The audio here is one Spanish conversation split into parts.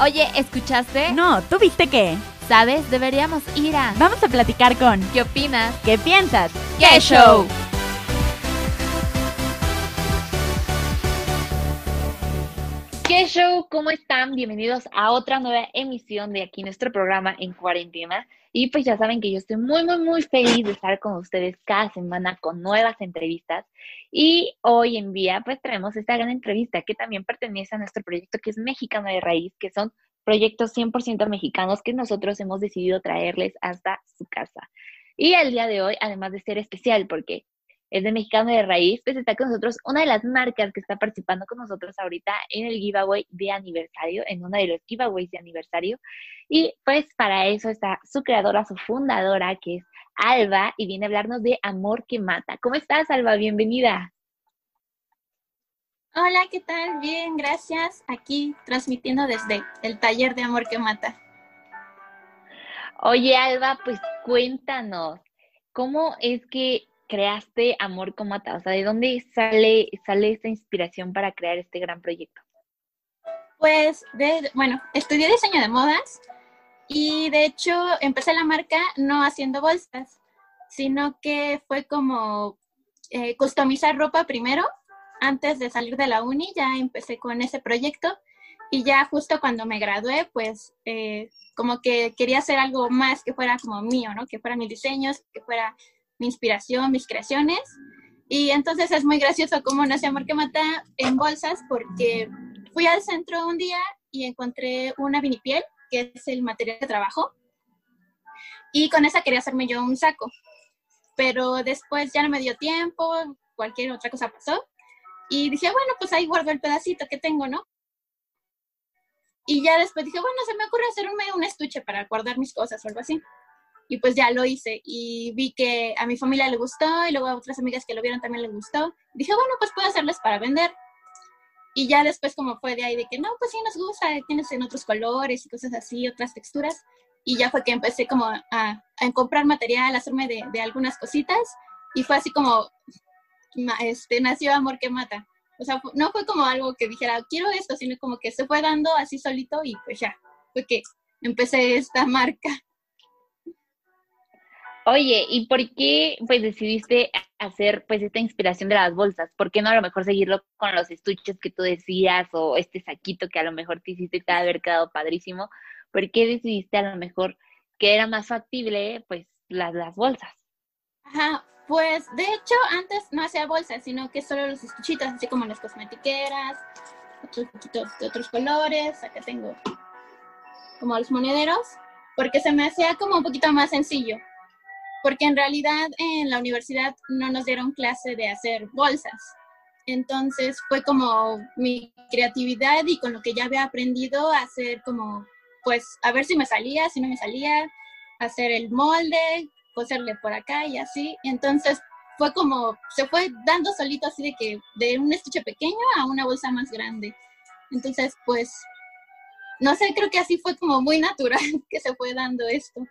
Oye, ¿escuchaste? No, ¿tú viste qué? ¿Sabes? Deberíamos ir a... Vamos a platicar con... ¿Qué opinas? ¿Qué piensas? ¡Qué show! ¿Qué show? ¿Cómo están? Bienvenidos a otra nueva emisión de aquí nuestro programa en cuarentena. Y pues ya saben que yo estoy muy, muy, muy feliz de estar con ustedes cada semana con nuevas entrevistas. Y hoy en día pues traemos esta gran entrevista que también pertenece a nuestro proyecto que es Mexicano de Raíz, que son proyectos 100% mexicanos que nosotros hemos decidido traerles hasta su casa. Y el día de hoy, además de ser especial, porque es de Mexicano de Raíz, pues está con nosotros una de las marcas que está participando con nosotros ahorita en el giveaway de aniversario, en uno de los giveaways de aniversario. Y pues para eso está su creadora, su fundadora, que es Alba, y viene a hablarnos de Amor que Mata. ¿Cómo estás, Alba? Bienvenida. Hola, ¿qué tal? Bien, gracias. Aquí transmitiendo desde el taller de Amor que Mata. Oye, Alba, pues cuéntanos, ¿cómo es que creaste Amor con Mata? O sea, ¿de dónde sale, sale esta inspiración para crear este gran proyecto? Pues, de, bueno, estudié diseño de modas y de hecho empecé la marca no haciendo bolsas, sino que fue como eh, customizar ropa primero. Antes de salir de la uni ya empecé con ese proyecto y ya justo cuando me gradué, pues eh, como que quería hacer algo más que fuera como mío, ¿no? Que fueran mis diseños, que fuera mi inspiración, mis creaciones. Y entonces es muy gracioso cómo nació Amor que Mata en bolsas porque fui al centro un día y encontré una vinipiel, que es el material de trabajo, y con esa quería hacerme yo un saco. Pero después ya no me dio tiempo, cualquier otra cosa pasó, y dije, bueno, pues ahí guardo el pedacito que tengo, ¿no? Y ya después dije, bueno, se me ocurre hacer un estuche para guardar mis cosas o algo así y pues ya lo hice y vi que a mi familia le gustó y luego a otras amigas que lo vieron también les gustó. Dije, bueno, pues puedo hacerles para vender. Y ya después como fue de ahí de que no, pues sí nos gusta, tienes en otros colores y cosas así, otras texturas. Y ya fue que empecé como a, a comprar material, a hacerme de, de, algunas cositas. Y fue así como, este, nació Amor que Mata. O sea, no fue como algo que dijera, quiero esto, sino como que se fue dando así solito y pues ya, fue que empecé esta marca. Oye, ¿y por qué pues decidiste hacer pues esta inspiración de las bolsas? ¿Por qué no a lo mejor seguirlo con los estuches que tú decías o este saquito que a lo mejor te hiciste te haber quedado padrísimo? ¿Por qué decidiste a lo mejor que era más factible pues las, las bolsas? Ajá, pues de hecho antes no hacía bolsas, sino que solo los estuchitos, así como las cosmetiqueras, otros poquitos de otros colores, acá tengo como los monederos, porque se me hacía como un poquito más sencillo porque en realidad en la universidad no nos dieron clase de hacer bolsas. Entonces fue como mi creatividad y con lo que ya había aprendido a hacer como, pues, a ver si me salía, si no me salía, hacer el molde, coserle por acá y así. Entonces fue como, se fue dando solito así de que de un estuche pequeño a una bolsa más grande. Entonces, pues, no sé, creo que así fue como muy natural que se fue dando esto.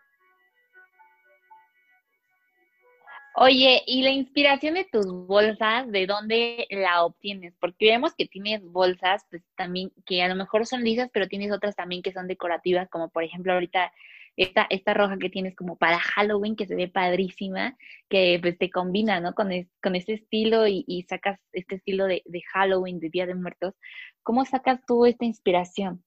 Oye, ¿y la inspiración de tus bolsas, de dónde la obtienes? Porque vemos que tienes bolsas, pues también, que a lo mejor son lisas, pero tienes otras también que son decorativas, como por ejemplo ahorita esta, esta roja que tienes como para Halloween, que se ve padrísima, que pues te combina, ¿no? Con, con este estilo y, y, sacas este estilo de, de Halloween, de Día de Muertos. ¿Cómo sacas tú esta inspiración?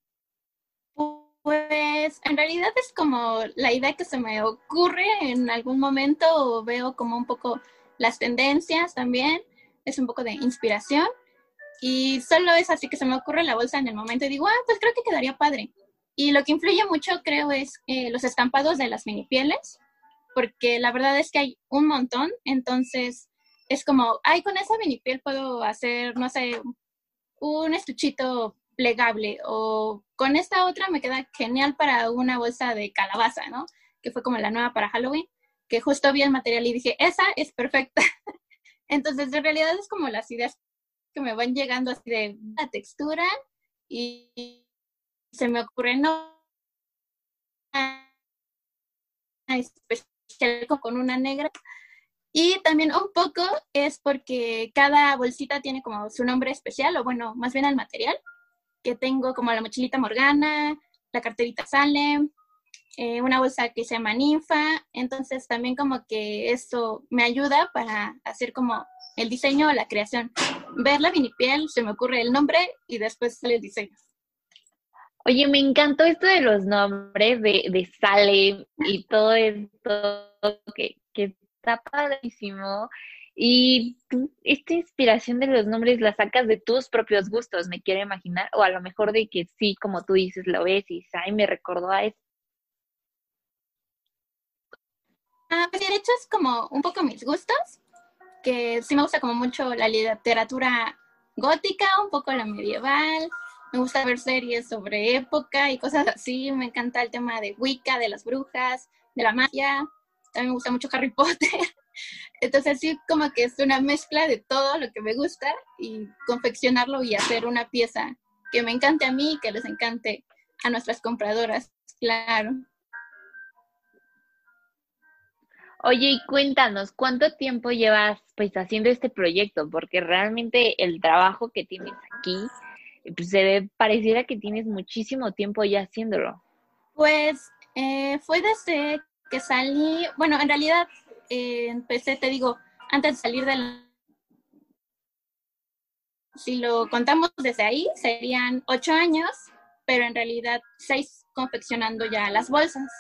Pues en realidad es como la idea que se me ocurre en algún momento o veo como un poco las tendencias también, es un poco de inspiración y solo es así que se me ocurre la bolsa en el momento y digo, ah, pues creo que quedaría padre. Y lo que influye mucho creo es eh, los estampados de las mini pieles, porque la verdad es que hay un montón, entonces es como, ay, con esa mini piel puedo hacer, no sé, un estuchito plegable o con esta otra me queda genial para una bolsa de calabaza, ¿no? Que fue como la nueva para Halloween, que justo vi el material y dije, esa es perfecta. Entonces, en realidad es como las ideas que me van llegando así de la textura y se me ocurre no especial con una negra. Y también un poco es porque cada bolsita tiene como su nombre especial, o bueno, más bien el material que tengo como la mochilita Morgana, la carterita sale, eh, una bolsa que se llama ninfa, entonces también como que esto me ayuda para hacer como el diseño o la creación. Ver la vinipiel, se me ocurre el nombre y después sale el diseño. Oye, me encantó esto de los nombres de, de Sale y todo esto que, que está padrísimo. Y esta inspiración de los nombres la sacas de tus propios gustos, me quiero imaginar, o a lo mejor de que sí, como tú dices, lo ves y ay, me recordó a esto. Ah, pues de hecho es como un poco mis gustos, que sí me gusta como mucho la literatura gótica, un poco la medieval, me gusta ver series sobre época y cosas así, me encanta el tema de Wicca, de las brujas, de la magia, también me gusta mucho Harry Potter. Entonces sí, como que es una mezcla de todo lo que me gusta y confeccionarlo y hacer una pieza que me encante a mí y que les encante a nuestras compradoras, claro. Oye, y cuéntanos, ¿cuánto tiempo llevas pues haciendo este proyecto? Porque realmente el trabajo que tienes aquí, pues se ve, pareciera que tienes muchísimo tiempo ya haciéndolo. Pues eh, fue desde que salí, bueno, en realidad eh, empecé, te digo, antes de salir del... Si lo contamos desde ahí, serían ocho años, pero en realidad seis confeccionando ya las bolsas.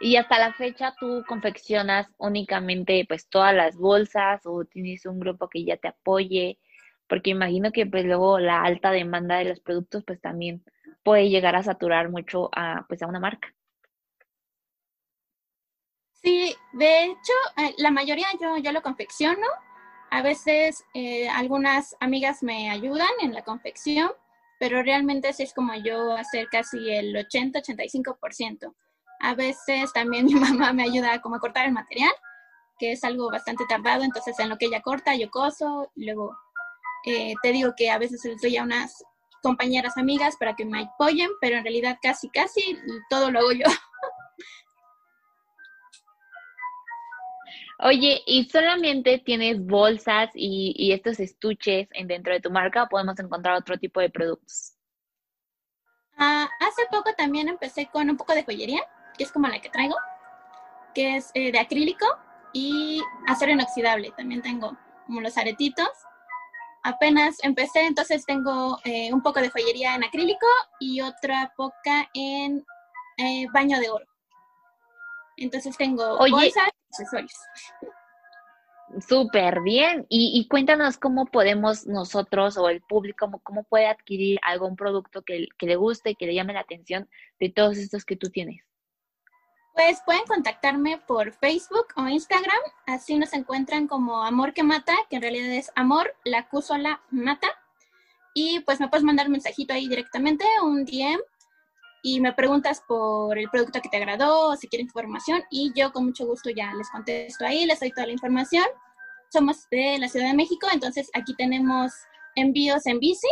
Y hasta la fecha tú confeccionas únicamente pues todas las bolsas o tienes un grupo que ya te apoye, porque imagino que pues luego la alta demanda de los productos pues también puede llegar a saturar mucho a pues a una marca. Sí, de hecho, eh, la mayoría yo, yo lo confecciono. A veces eh, algunas amigas me ayudan en la confección, pero realmente sí es como yo hacer casi el 80-85%. A veces también mi mamá me ayuda como a cortar el material, que es algo bastante tardado, entonces en lo que ella corta yo coso, luego eh, te digo que a veces les doy a unas compañeras amigas para que me apoyen, pero en realidad casi, casi todo lo hago yo. Oye, ¿y solamente tienes bolsas y, estos estuches en dentro de tu marca o podemos encontrar otro tipo de productos? Ah, hace poco también empecé con un poco de joyería, que es como la que traigo, que es eh, de acrílico y acero inoxidable. También tengo como los aretitos. Apenas empecé, entonces tengo eh, un poco de joyería en acrílico y otra poca en eh, baño de oro. Entonces tengo bolsas y accesorios. Súper bien. Y, cuéntanos cómo podemos nosotros o el público, cómo, puede adquirir algún producto que, que, le guste, que le llame la atención de todos estos que tú tienes. Pues pueden contactarme por Facebook o Instagram. Así nos encuentran como Amor que Mata, que en realidad es Amor, la Q sola mata. Y pues me puedes mandar un mensajito ahí directamente, un DM y me preguntas por el producto que te agradó o si quieres información y yo con mucho gusto ya les contesto ahí, les doy toda la información. Somos de la Ciudad de México, entonces aquí tenemos envíos en bici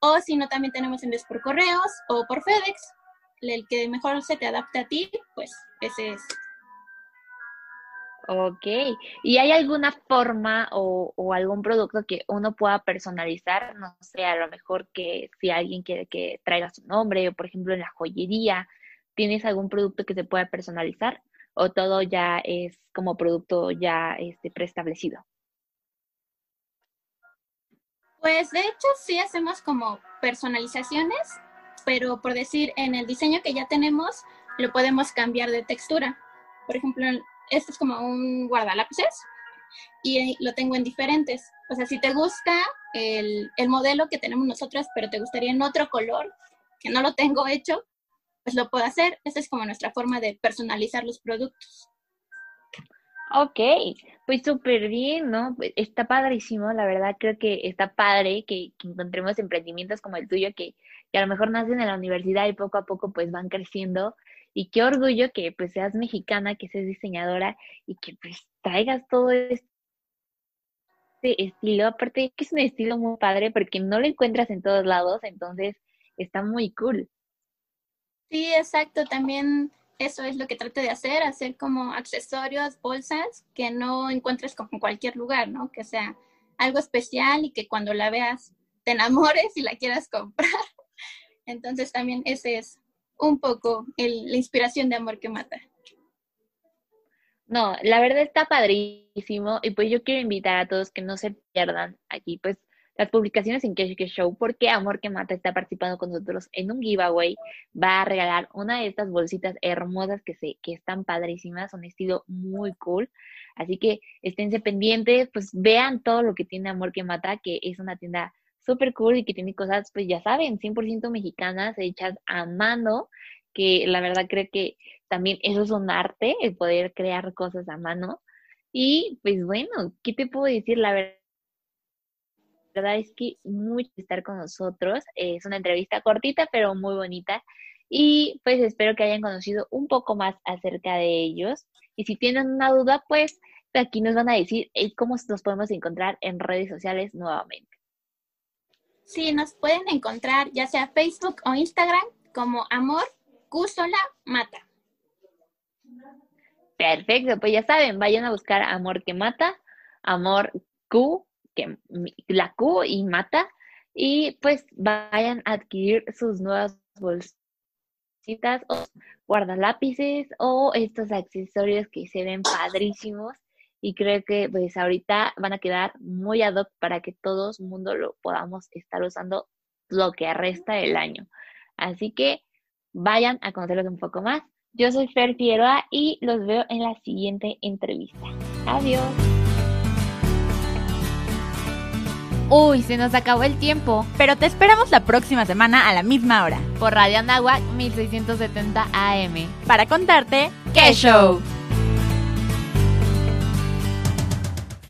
o si no también tenemos envíos por correos o por FedEx. El que mejor se te adapte a ti, pues ese es Ok. ¿Y hay alguna forma o, algún producto que uno pueda personalizar? No sé, a lo mejor que si alguien quiere que traiga su nombre, o por ejemplo en la joyería, ¿tienes algún producto que se pueda personalizar? ¿O todo ya es como producto ya este, preestablecido? Pues de hecho sí hacemos como personalizaciones, pero por decir, en el diseño que ya tenemos, lo podemos cambiar de textura. Por ejemplo, este es como un guardalápices y lo tengo en diferentes. O sea, si te gusta el, modelo que tenemos nosotros, pero te gustaría en otro color, que no lo tengo hecho, pues lo puedo hacer. Esta es como nuestra forma de personalizar los productos. Ok, pues súper bien, ¿no? Pues está padrísimo, la verdad creo que está padre que, que encontremos emprendimientos como el tuyo que, que, a lo mejor nacen en la universidad y poco a poco pues van creciendo y qué orgullo que pues seas mexicana, que seas diseñadora y que pues traigas todo este estilo. Aparte que es un estilo muy padre porque no lo encuentras en todos lados, entonces está muy cool. Sí, exacto. También eso es lo que trato de hacer, hacer como accesorios, bolsas que no encuentres como en cualquier lugar, ¿no? Que sea algo especial y que cuando la veas te enamores y la quieras comprar. Entonces también ese es un poco la inspiración de Amor que Mata. No, la verdad está padrísimo y pues yo quiero invitar a todos que no se pierdan aquí pues las publicaciones en Cash Show porque Amor que Mata está participando con nosotros en un giveaway. Va a regalar una de estas bolsitas hermosas que, se, que están padrísimas, un estilo muy cool. Así que esténse pendientes, pues vean todo lo que tiene Amor que Mata, que es una tienda súper cool y que tiene cosas, pues ya saben, 100% mexicanas, hechas a mano, que la verdad creo que también eso es un arte, el poder crear cosas a mano. Y pues bueno, ¿qué te puedo decir? La verdad es que mucho estar con nosotros. Es una entrevista cortita, pero muy bonita. Y pues espero que hayan conocido un poco más acerca de ellos. Y si tienen una duda, pues aquí nos van a decir cómo nos podemos encontrar en redes sociales nuevamente. Sí, nos pueden encontrar ya sea Facebook o Instagram como Amor Cúsola Mata. Perfecto, pues ya saben, vayan a buscar Amor que Mata, Amor Q, que la Q y Mata, y pues vayan a adquirir sus nuevas bolsitas o guardalápices o estos accesorios que se ven padrísimos y creo que pues ahorita van a quedar muy ad hoc para que todo el mundo lo podamos estar usando lo que resta del año. Así que vayan a conocerlos un poco más. Yo soy Fer Figueroa y los veo en la siguiente entrevista. Adiós. Uy, se nos acabó el tiempo, pero te esperamos la próxima semana a la misma hora por Radio Anáhuac 1670 AM para contarte qué show.